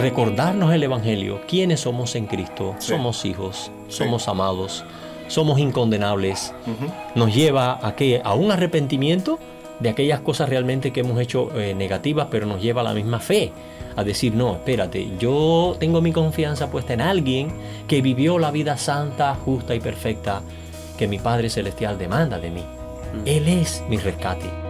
recordarnos el Evangelio, quiénes somos en Cristo, somos hijos, somos amados, somos incondenables, nos lleva a, que, a un arrepentimiento de aquellas cosas realmente que hemos hecho eh, negativas, pero nos lleva a la misma fe, a decir, no, espérate, yo tengo mi confianza puesta en alguien que vivió la vida santa, justa y perfecta que mi Padre Celestial demanda de mí. Él es mi rescate.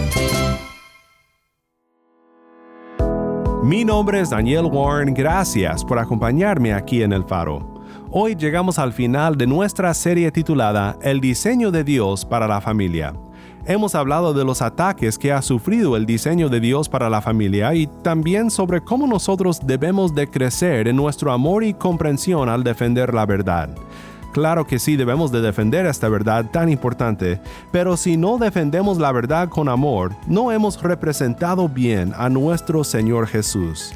Mi nombre es Daniel Warren, gracias por acompañarme aquí en El Faro. Hoy llegamos al final de nuestra serie titulada El diseño de Dios para la familia. Hemos hablado de los ataques que ha sufrido el diseño de Dios para la familia y también sobre cómo nosotros debemos de crecer en nuestro amor y comprensión al defender la verdad. Claro que sí debemos de defender esta verdad tan importante, pero si no defendemos la verdad con amor, no hemos representado bien a nuestro Señor Jesús.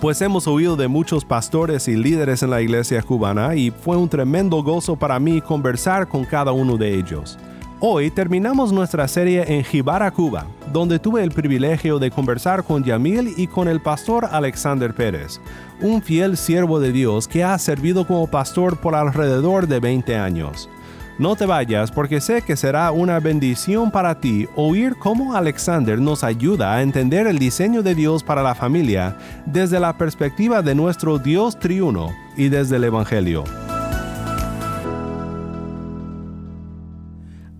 Pues hemos oído de muchos pastores y líderes en la iglesia cubana y fue un tremendo gozo para mí conversar con cada uno de ellos. Hoy terminamos nuestra serie en Jibara, Cuba, donde tuve el privilegio de conversar con Yamil y con el pastor Alexander Pérez, un fiel siervo de Dios que ha servido como pastor por alrededor de 20 años. No te vayas porque sé que será una bendición para ti oír cómo Alexander nos ayuda a entender el diseño de Dios para la familia desde la perspectiva de nuestro Dios triuno y desde el Evangelio.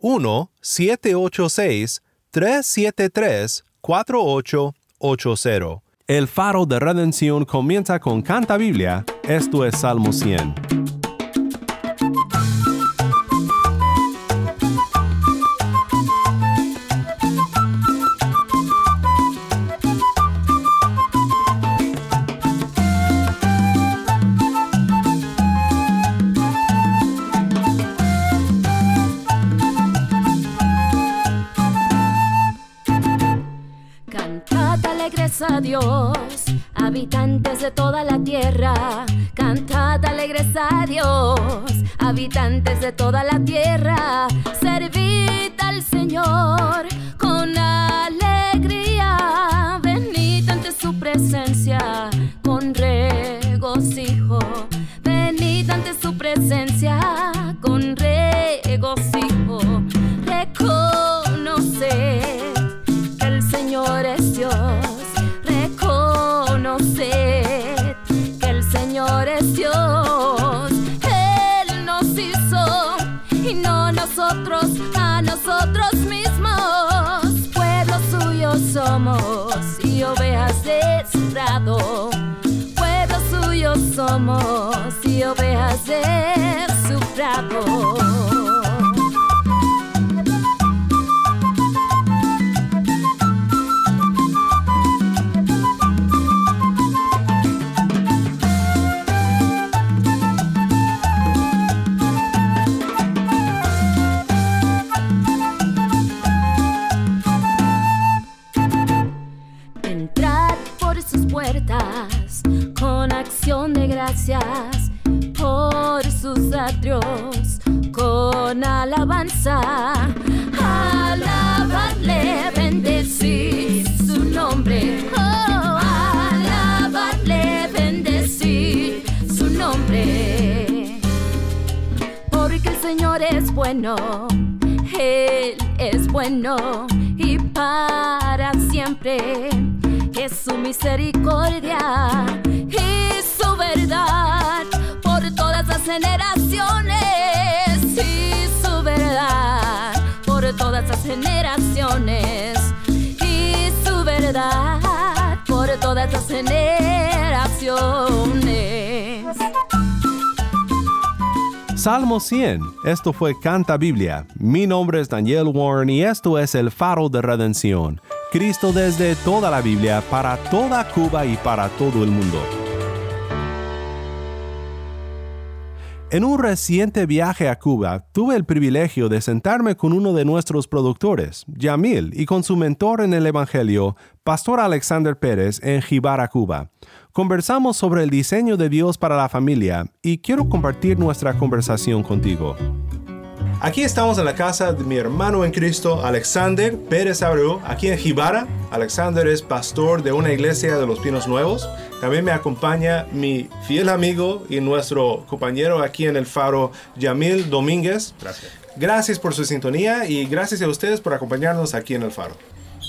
1-786-373-4880. El faro de redención comienza con Canta Biblia, esto es Salmo 100. Dios, habitantes de toda la tierra, cantad alegres a Dios, habitantes de toda la tierra, servid al Señor con alegría, venid ante su presencia con regocijo, ovejas Él es bueno y para siempre. Es su misericordia y su verdad por todas las generaciones. Y su verdad por todas las generaciones. Y su verdad por todas las generaciones. Salmo 100. Esto fue Canta Biblia. Mi nombre es Daniel Warren y esto es el faro de redención. Cristo desde toda la Biblia, para toda Cuba y para todo el mundo. En un reciente viaje a Cuba, tuve el privilegio de sentarme con uno de nuestros productores, Yamil, y con su mentor en el Evangelio, Pastor Alexander Pérez, en Jibara, Cuba. Conversamos sobre el diseño de Dios para la familia y quiero compartir nuestra conversación contigo. Aquí estamos en la casa de mi hermano en Cristo, Alexander Pérez Abreu, aquí en Jibara. Alexander es pastor de una iglesia de los Pinos Nuevos. También me acompaña mi fiel amigo y nuestro compañero aquí en el faro, Yamil Domínguez. Gracias. Gracias por su sintonía y gracias a ustedes por acompañarnos aquí en el faro.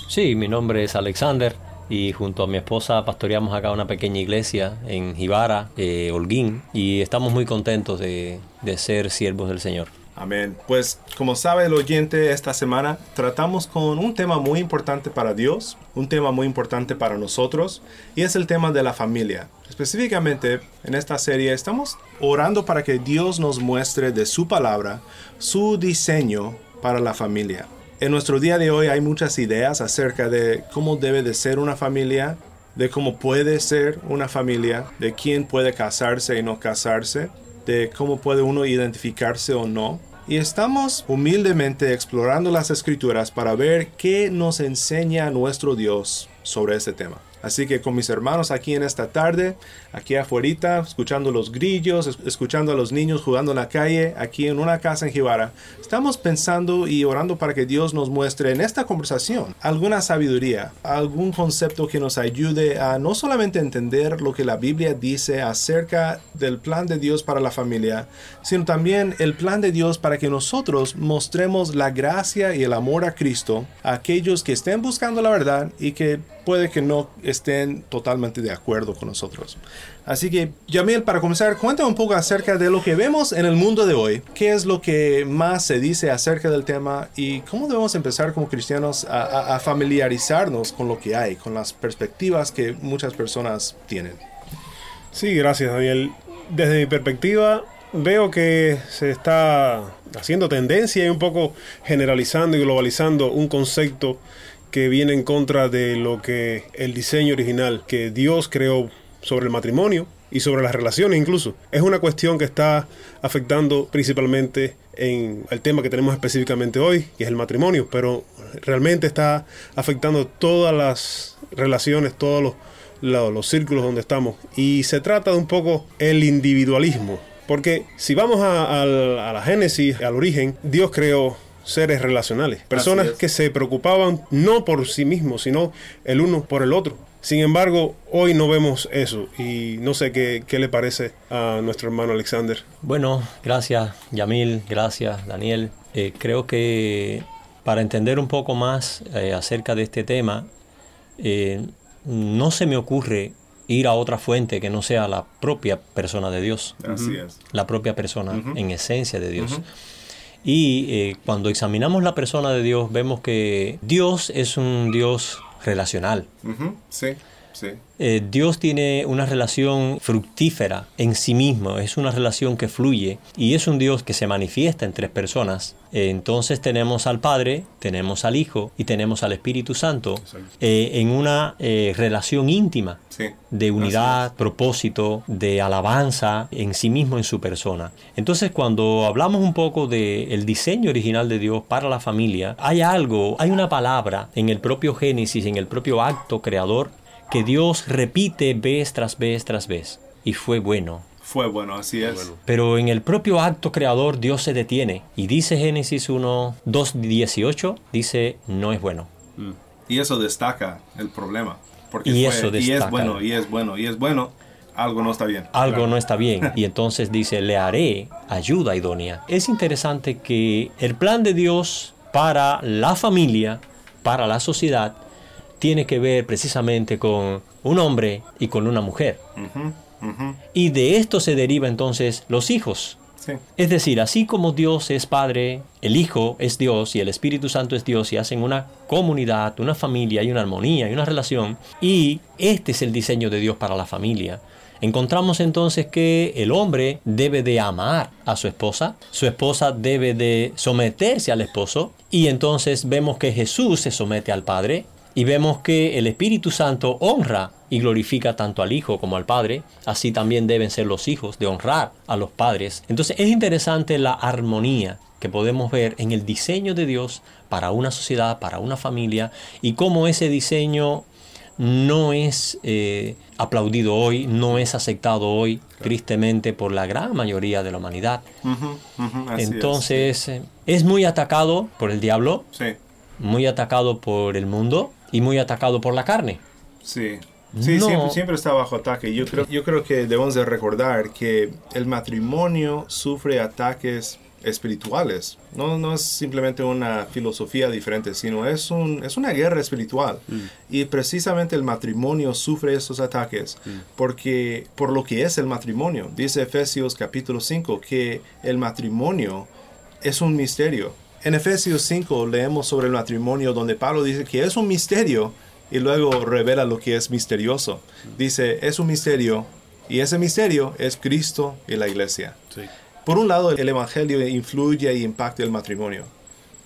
Sí, mi nombre es Alexander y junto a mi esposa pastoreamos acá una pequeña iglesia en Jibara, eh, Holguín, y estamos muy contentos de, de ser siervos del Señor. Amén. Pues como sabe el oyente, esta semana tratamos con un tema muy importante para Dios, un tema muy importante para nosotros, y es el tema de la familia. Específicamente en esta serie estamos orando para que Dios nos muestre de su palabra su diseño para la familia. En nuestro día de hoy hay muchas ideas acerca de cómo debe de ser una familia, de cómo puede ser una familia, de quién puede casarse y no casarse, de cómo puede uno identificarse o no. Y estamos humildemente explorando las escrituras para ver qué nos enseña nuestro Dios sobre este tema. Así que con mis hermanos aquí en esta tarde, aquí afuera, escuchando los grillos, es- escuchando a los niños jugando en la calle, aquí en una casa en Jibara, estamos pensando y orando para que Dios nos muestre en esta conversación alguna sabiduría, algún concepto que nos ayude a no solamente entender lo que la Biblia dice acerca del plan de Dios para la familia, sino también el plan de Dios para que nosotros mostremos la gracia y el amor a Cristo a aquellos que estén buscando la verdad y que puede que no estén totalmente de acuerdo con nosotros. Así que, Yamil, para comenzar, cuéntame un poco acerca de lo que vemos en el mundo de hoy. ¿Qué es lo que más se dice acerca del tema y cómo debemos empezar como cristianos a, a- a familiarizarnos con lo que hay, con las perspectivas que muchas personas tienen? Sí, gracias Daniel. Desde mi perspectiva veo que se está haciendo tendencia y un poco generalizando y globalizando un concepto que viene en contra de lo que el diseño original que Dios creó sobre el matrimonio y sobre las relaciones incluso. Es una cuestión que está afectando principalmente en el tema que tenemos específicamente hoy, que es el matrimonio, pero realmente está afectando todas las relaciones, todos los, lo- los círculos donde estamos. Y se trata de un poco el individualismo. Porque si vamos a, a la génesis, al origen, Dios creó seres relacionales, personas es. que se preocupaban no por sí mismos, sino el uno por el otro. Sin embargo, hoy no vemos eso y no sé qué, qué le parece a nuestro hermano Alexander. Bueno, gracias Yamil, gracias Daniel. Eh, creo que para entender un poco más eh, acerca de este tema, eh, no se me ocurre ir a otra fuente que no sea la propia persona de Dios, Así es. la propia persona en esencia de Dios. Y eh, cuando examinamos la persona de Dios, vemos que Dios es un Dios relacional. Sí, sí. Eh, Dios tiene una relación fructífera en sí mismo, es una relación que fluye y es un Dios que se manifiesta en tres personas. Eh, entonces tenemos al Padre, tenemos al Hijo y tenemos al Espíritu Santo eh, en una relación íntima Sí. de unidad, propósito, de alabanza en sí mismo, en su persona. Entonces, cuando hablamos un poco del diseño original de Dios para la familia, hay algo, hay una palabra en el propio Génesis, en el propio acto creador, que Dios repite vez tras vez tras vez. Y fue bueno. Fue bueno, así es. Pero en el propio acto creador Dios se detiene y dice Génesis 1, 2, 18, dice no es bueno. Y eso destaca el problema. Porque Y fue- eso Y es destaca. bueno, y es bueno, y es bueno. Algo no está bien. algo Claro. no está bien y entonces dice le haré ayuda idónea. Es interesante que el plan de Dios para la familia, para la sociedad, tiene que ver precisamente con un hombre y con una mujer. Y de esto se deriva entonces los hijos. Es decir, así como Dios es Padre, el Hijo es Dios y el Espíritu Santo es Dios y hacen una comunidad, una familia y una armonía y una relación, y este es el diseño de Dios para la familia. Encontramos entonces que el hombre debe de amar a su esposa, su esposa debe de someterse al esposo, y entonces vemos que Jesús se somete al Padre, y vemos que el Espíritu Santo honra y glorifica tanto al Hijo como al Padre, así también deben ser los hijos de honrar a los padres. Entonces es interesante la armonía que podemos ver en el diseño de Dios para una sociedad, para una familia, y cómo ese diseño no es eh, aplaudido hoy, no es aceptado hoy, tristemente, por la gran mayoría de la humanidad. Entonces, es, es, muy atacado por el diablo, sí. muy atacado por el mundo, y muy atacado por la carne. Sí. Sí, siempre, siempre, está bajo ataque. Yo creo, yo creo que debemos de recordar que el matrimonio sufre ataques espirituales. No, no es simplemente una filosofía diferente, sino es, un, es una guerra espiritual. Mm. Y precisamente el matrimonio sufre esos ataques mm. porque por lo que es el matrimonio. Dice Efesios capítulo 5 que el matrimonio es un misterio. En Efesios 5 leemos sobre el matrimonio donde Pablo dice que es un misterio y luego revela lo que es misterioso. Dice, es un misterio y ese misterio es Cristo y la iglesia. Por un lado, el Evangelio influye y impacta el matrimonio.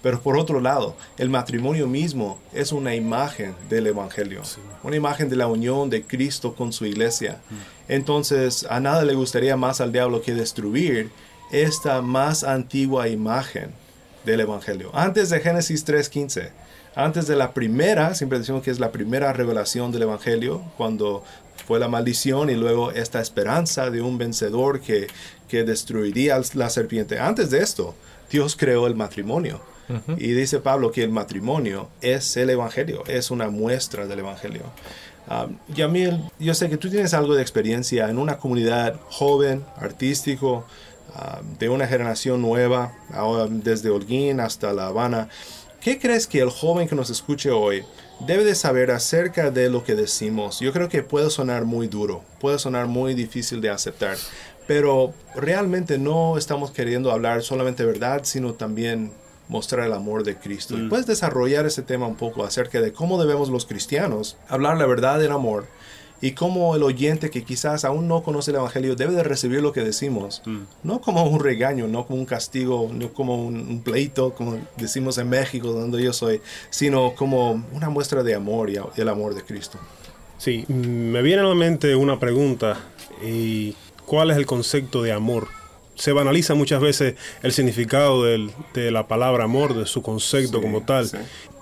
Pero por otro lado, el matrimonio mismo es una imagen del Evangelio, una imagen de la unión de Cristo con su iglesia. Mm. Entonces, a nada le gustaría más al diablo que destruir esta más antigua imagen del Evangelio. Antes de Génesis 3.15, antes de la primera, siempre decimos que es la primera revelación del Evangelio, cuando fue la maldición y luego esta esperanza de un vencedor que, que destruiría la serpiente. Antes de esto, Dios creó el matrimonio. Y dice Pablo que el matrimonio es el Evangelio, es una muestra del Evangelio. Um, Yamil, yo sé que tú tienes algo de experiencia en una comunidad joven, artístico, Ah, de una generación nueva, desde Holguín hasta La Habana. ¿Qué crees que el joven que nos escuche hoy debe de saber acerca de lo que decimos? Yo creo que puede sonar muy duro, puede sonar muy difícil de aceptar, pero realmente no estamos queriendo hablar solamente verdad, sino también mostrar el amor de Cristo. Mm. puedes desarrollar ese tema un poco acerca de cómo debemos los cristianos hablar la verdad del amor y cómo el oyente que quizás aún no conoce el Evangelio debe de recibir lo que decimos, mm. no como un regaño, no como un castigo, no como un, pleito, como decimos en México, donde yo soy, sino como una muestra de amor y el amor de Cristo. Sí, me viene a la mente una pregunta, y ¿cuál es el concepto de amor? Se banaliza muchas veces el significado de la palabra amor, de su concepto como tal.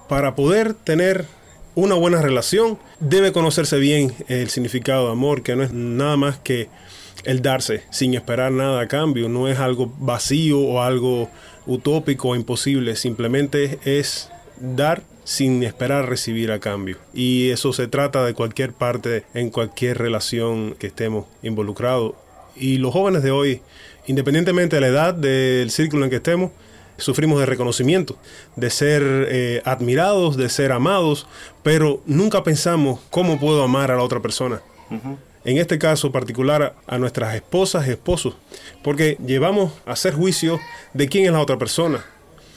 Para poder tener una buena relación debe conocerse bien el significado de amor, que no es nada más que el darse sin esperar nada a cambio, no es algo vacío o algo utópico o imposible, simplemente es dar sin esperar recibir a cambio. Y eso se trata de cualquier parte, en cualquier relación que estemos involucrados. Y los jóvenes de hoy, independientemente de la edad, del círculo en que estemos, sufrimos de reconocimiento, de ser eh, admirados, de ser amados, pero nunca pensamos cómo puedo amar a la otra persona. En este caso particular a nuestras esposas y esposos, porque llevamos a hacer juicio de quién es la otra persona.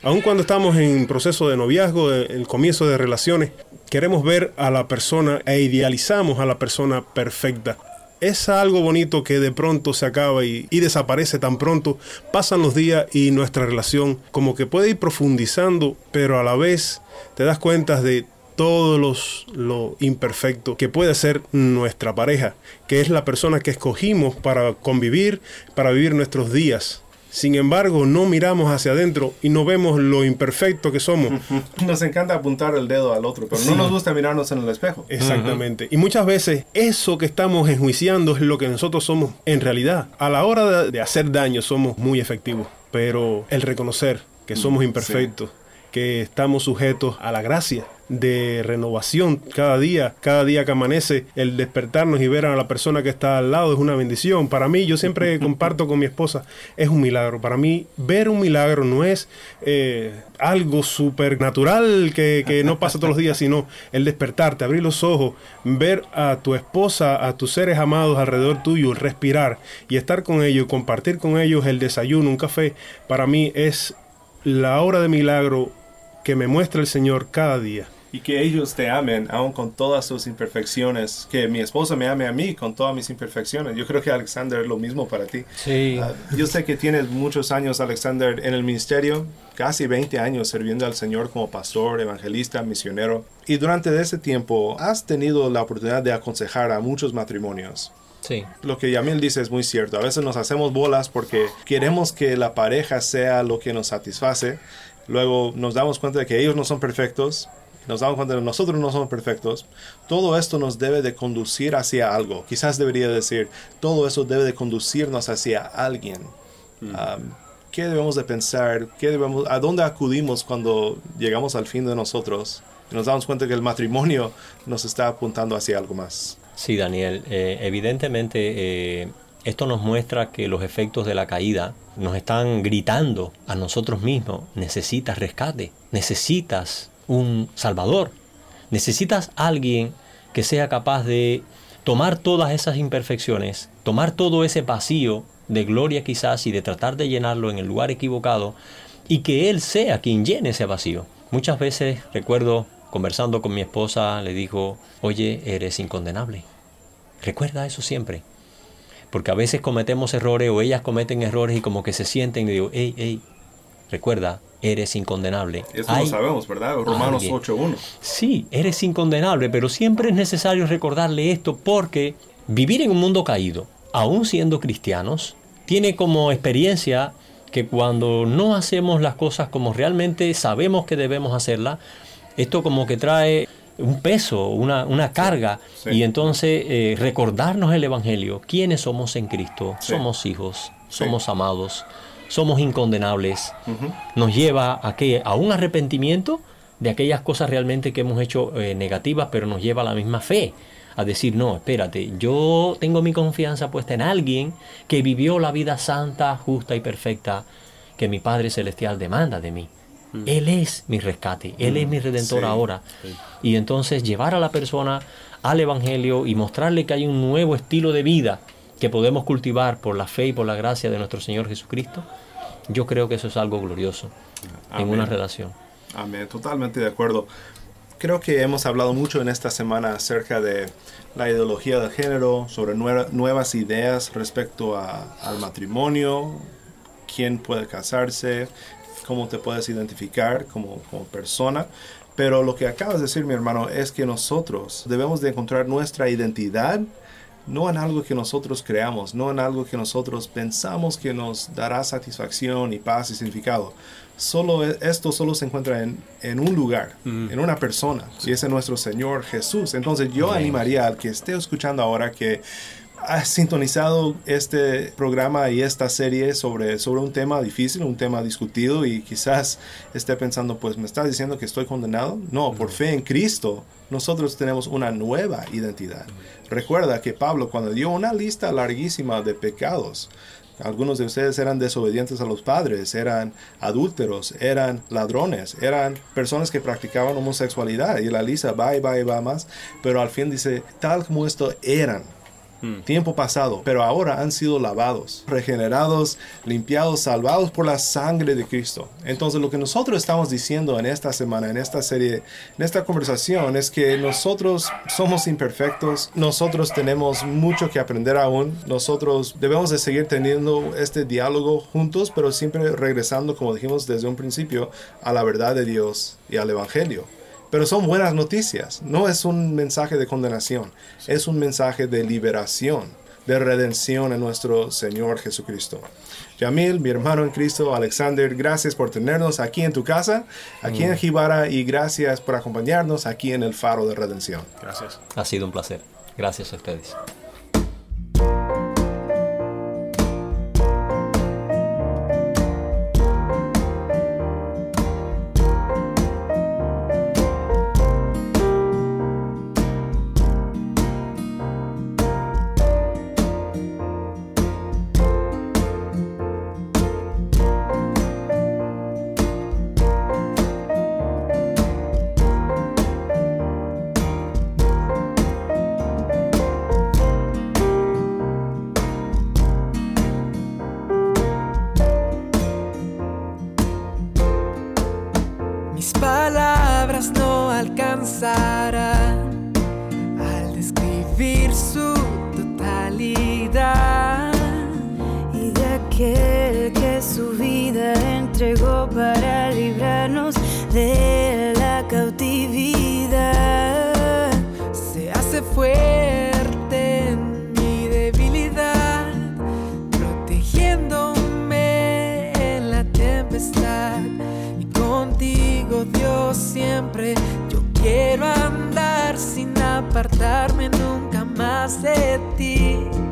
Aun cuando estamos en proceso de noviazgo, en el comienzo de relaciones, queremos ver a la persona e idealizamos a la persona perfecta es algo bonito que de pronto se acaba y, desaparece tan pronto. Pasan los días y nuestra relación como que puede ir profundizando, pero a la vez te das cuenta de todo los, lo imperfecto que puede ser nuestra pareja, que es la persona que escogimos para convivir, para vivir nuestros días. Sin embargo, no miramos hacia adentro y no vemos lo imperfecto que somos. Nos encanta apuntar el dedo al otro, pero no nos gusta mirarnos en el espejo. Exactamente. Y muchas veces eso que estamos enjuiciando es lo que nosotros somos en realidad. A la hora de, hacer daño somos muy efectivos, pero el reconocer que somos imperfectos, que estamos sujetos a la gracia, de renovación cada día, cada día que amanece, el despertarnos y ver a la persona que está al lado es una bendición. Para mí, yo siempre comparto con mi esposa, es un milagro. Para mí, ver un milagro no es eh, algo supernatural que, que no pasa todos los días, sino el despertarte, abrir los ojos, ver a tu esposa, a tus seres amados alrededor tuyo, respirar y estar con ellos, compartir con ellos el desayuno, un café, para mí es la hora de milagro que me muestra el Señor cada día. Y que ellos te amen, aun con todas sus imperfecciones. Que mi esposa me ame a mí con todas mis imperfecciones. Yo creo que Alexander es lo mismo para ti. Sí. Ah, yo sé que tienes muchos años, Alexander, en el ministerio, casi 20 años sirviendo al Señor como pastor, evangelista, misionero. Y durante ese tiempo has tenido la oportunidad de aconsejar a muchos matrimonios. Sí. Lo que Yamil dice es muy cierto. A veces nos hacemos bolas porque queremos que la pareja sea lo que nos satisface. Luego nos damos cuenta de que ellos no son perfectos. Nos damos cuenta de que nosotros no somos perfectos. Todo esto nos debe de conducir hacia algo. Quizás debería decir, todo eso debe de conducirnos hacia alguien. Um, ¿Qué debemos de pensar? ¿Qué debemos, ¿A dónde acudimos cuando llegamos al fin de nosotros? Y nos damos cuenta que el matrimonio nos está apuntando hacia algo más. Sí, Daniel, eh, evidentemente eh, esto nos muestra que los efectos de la caída nos están gritando a nosotros mismos, necesitas rescate, necesitas un salvador, necesitas alguien que sea capaz de tomar todas esas imperfecciones, tomar todo ese vacío de gloria quizás y de tratar de llenarlo en el lugar equivocado y que Él sea quien llene ese vacío. Muchas veces recuerdo conversando con mi esposa, le dijo, oye, eres incondenable. Recuerda eso siempre. Porque a veces cometemos errores o ellas cometen errores y como que se sienten y digo, hey, hey, recuerda, eres incondenable. Eso lo sabemos, ¿verdad? Romanos 8.1. Sí, eres incondenable, pero siempre es necesario recordarle esto porque vivir en un mundo caído, aún siendo cristianos, tiene como experiencia que cuando no hacemos las cosas como realmente sabemos que debemos hacerlas, esto como que trae un peso, una, carga, y entonces eh, recordarnos el Evangelio, quiénes somos en Cristo, somos hijos, somos amados, somos incondenables, nos lleva a, que, a un arrepentimiento de aquellas cosas realmente que hemos hecho eh, negativas, pero nos lleva a la misma fe, a decir, no, espérate, yo tengo mi confianza puesta en alguien que vivió la vida santa, justa y perfecta que mi Padre Celestial demanda de mí. Mm. Él es mi rescate, Él es mi mm. redentor ahora. Y entonces llevar a la persona al Evangelio y mostrarle que hay un nuevo estilo de vida que podemos cultivar por la fe y por la gracia de nuestro Señor Jesucristo, yo creo que eso es algo glorioso en una relación. Amén, totalmente de acuerdo. Creo que hemos hablado mucho en esta semana acerca de la ideología del género, sobre nuevas ideas respecto al matrimonio, quién puede casarse, cómo te puedes identificar como, como persona. Pero lo que acabas de decir, mi hermano, es que nosotros debemos de encontrar nuestra identidad no en algo que nosotros creamos, no en algo que nosotros pensamos que nos dará satisfacción y paz y significado. Solo e, esto solo se encuentra en, en un lugar, en una persona, y ese es nuestro Señor Jesús. Entonces yo animaría al que esté escuchando ahora que has sintonizado este programa y esta serie sobre, sobre un tema difícil, un tema discutido y quizás esté pensando, pues me estás diciendo que estoy condenado. No, por fe en Cristo nosotros tenemos una nueva identidad. Recuerda que Pablo cuando dio una lista larguísima de pecados, algunos de ustedes eran desobedientes a los padres, eran adúlteros, eran ladrones, eran personas que practicaban homosexualidad. Y la lista va y va y va más. Pero al fin dice, tal como esto eran Hmm. tiempo pasado, pero ahora han sido lavados, regenerados, limpiados, salvados por la sangre de Cristo. Entonces lo que nosotros estamos diciendo en esta semana, en esta serie, en esta conversación, es que nosotros somos imperfectos, nosotros tenemos mucho que aprender aún, nosotros debemos de seguir teniendo este diálogo juntos, pero siempre regresando, como dijimos desde un principio, a la verdad de Dios y al Evangelio. Pero son buenas noticias. No es un mensaje de condenación. Es un mensaje de liberación, de redención en nuestro Señor Jesucristo. Yamil, mi hermano en Cristo, Alexander, gracias por tenernos aquí en tu casa, aquí en mm. Jibara, y gracias por acompañarnos aquí en el Faro de Redención. Gracias. Ha sido un placer. Gracias a ustedes. Apartarme nunca más de ti.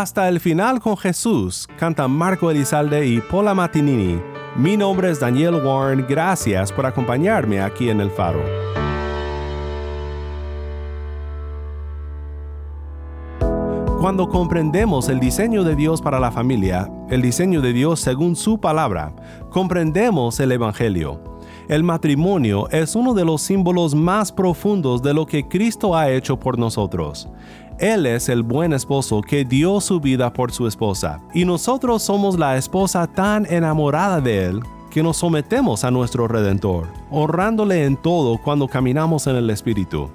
Hasta el final con Jesús cantan Marco Elizalde y Paula Matinini. Mi nombre es Daniel Warren, gracias por acompañarme aquí en el faro. Cuando comprendemos el diseño de Dios para la familia, el diseño de Dios según su palabra, comprendemos el Evangelio. El matrimonio es uno de los símbolos más profundos de lo que Cristo ha hecho por nosotros. Él es el buen esposo que dio su vida por su esposa, y nosotros somos la esposa tan enamorada de Él que nos sometemos a nuestro Redentor, honrándole en todo cuando caminamos en el Espíritu.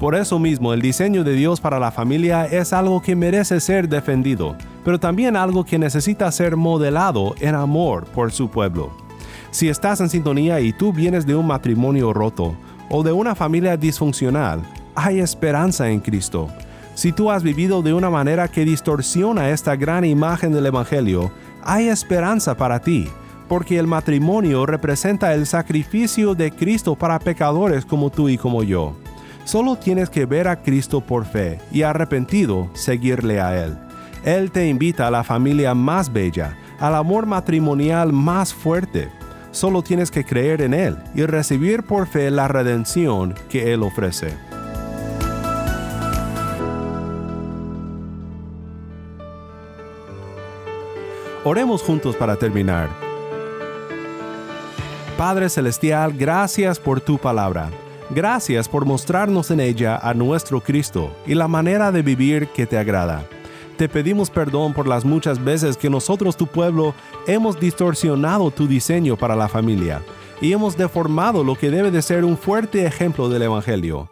Por eso mismo, el diseño de Dios para la familia es algo que merece ser defendido, pero también algo que necesita ser modelado en amor por su pueblo. Si estás en sintonía y tú vienes de un matrimonio roto o de una familia disfuncional, hay esperanza en Cristo. Si tú has vivido de una manera que distorsiona esta gran imagen del Evangelio, hay esperanza para ti, porque el matrimonio representa el sacrificio de Cristo para pecadores como tú y como yo. Solo tienes que ver a Cristo por fe y arrepentido seguirle a Él. Él te invita a la familia más bella, al amor matrimonial más fuerte. Solo tienes que creer en Él y recibir por fe la redención que Él ofrece. Oremos juntos para terminar. Padre Celestial, gracias por tu palabra. Gracias por mostrarnos en ella a nuestro Cristo y la manera de vivir que te agrada. Te pedimos perdón por las muchas veces que nosotros, tu pueblo, hemos distorsionado tu diseño para la familia y hemos deformado lo que debe de ser un fuerte ejemplo del Evangelio.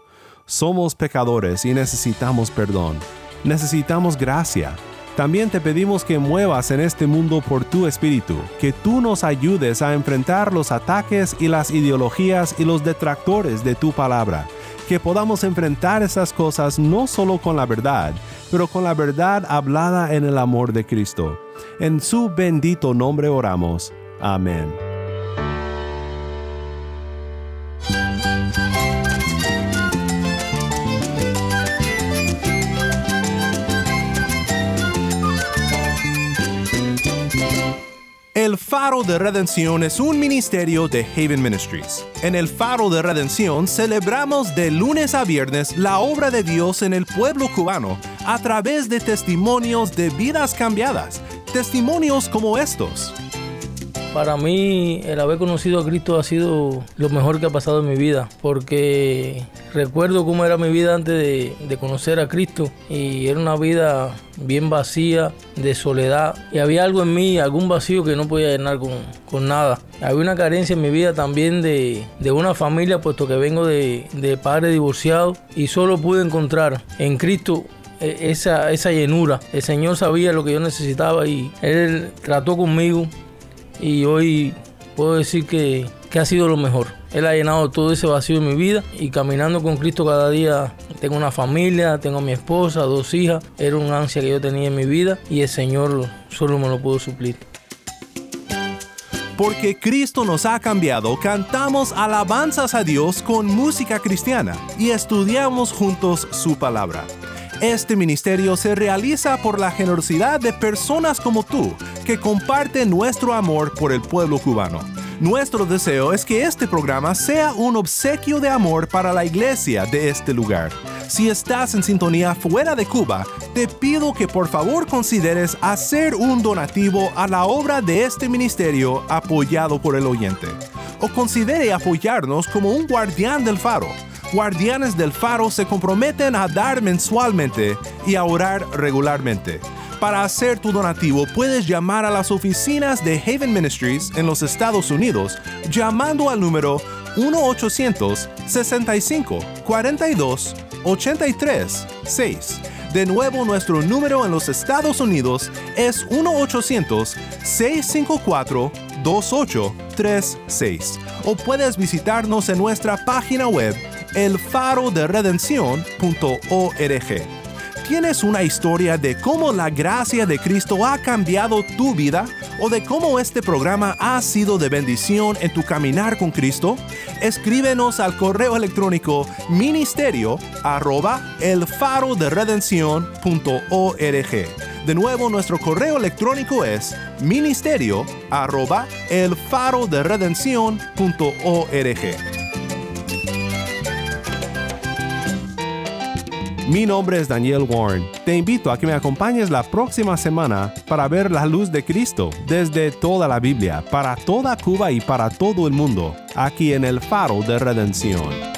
Somos pecadores y necesitamos perdón. Necesitamos gracia. También te pedimos que muevas en este mundo por tu espíritu, que tú nos ayudes a enfrentar los ataques y las ideologías y los detractores de tu palabra, que podamos enfrentar esas cosas no solo con la verdad, pero con la verdad hablada en el amor de Cristo. En su bendito nombre oramos. Amén. Faro de Redención es un ministerio de Haven Ministries. En el Faro de Redención celebramos de lunes a viernes la obra de Dios en el pueblo cubano a través de testimonios de vidas cambiadas, testimonios como estos. Para mí el haber conocido a Cristo ha sido lo mejor que ha pasado en mi vida, porque recuerdo cómo era mi vida antes de, conocer a Cristo y era una vida bien vacía, de soledad, y había algo en mí, algún vacío que no podía llenar con, nada. Había una carencia en mi vida también de, una familia, puesto que vengo de, de padre divorciado y solo pude encontrar en Cristo e, esa, esa llenura. El Señor sabía lo que yo necesitaba y Él trató conmigo y hoy puedo decir que, ha sido lo mejor. Él ha llenado todo ese vacío en mi vida y caminando con Cristo cada día tengo una familia, tengo a mi esposa, dos hijas. Era un ansia que yo tenía en mi vida y el Señor solo me lo pudo suplir. Porque Cristo nos ha cambiado, cantamos alabanzas a Dios con música cristiana y estudiamos juntos su palabra. Este ministerio se realiza por la generosidad de personas como tú, que comparten nuestro amor por el pueblo cubano. Nuestro deseo es que este programa sea un obsequio de amor para la iglesia de este lugar. Si estás en sintonía fuera de Cuba, te pido que por favor consideres hacer un donativo a la obra de este ministerio apoyado por el oyente. O considere apoyarnos como un guardián del faro guardianes del faro se comprometen a dar mensualmente y a orar regularmente. Para hacer tu donativo puedes llamar a las oficinas de Haven Ministries en los Estados Unidos llamando al número 1-800-65-42-83-6. De nuevo, nuestro número en los Estados Unidos es 1-800-654-2836. O puedes visitarnos en nuestra página web elfaroderedención.org. ¿Tienes una historia de cómo la gracia de Cristo ha cambiado tu vida o de cómo este programa ha sido de bendición en tu caminar con Cristo? Escríbenos al correo electrónico ministerio arroba elfaroderedención.org. De nuevo, nuestro correo electrónico es ministerio arroba elfaroderedención.org. Mi nombre es Daniel Warren. Te invito a que me acompañes la próxima semana para ver la luz de Cristo desde toda la Biblia, para toda Cuba y para todo el mundo, aquí en el Faro de Redención.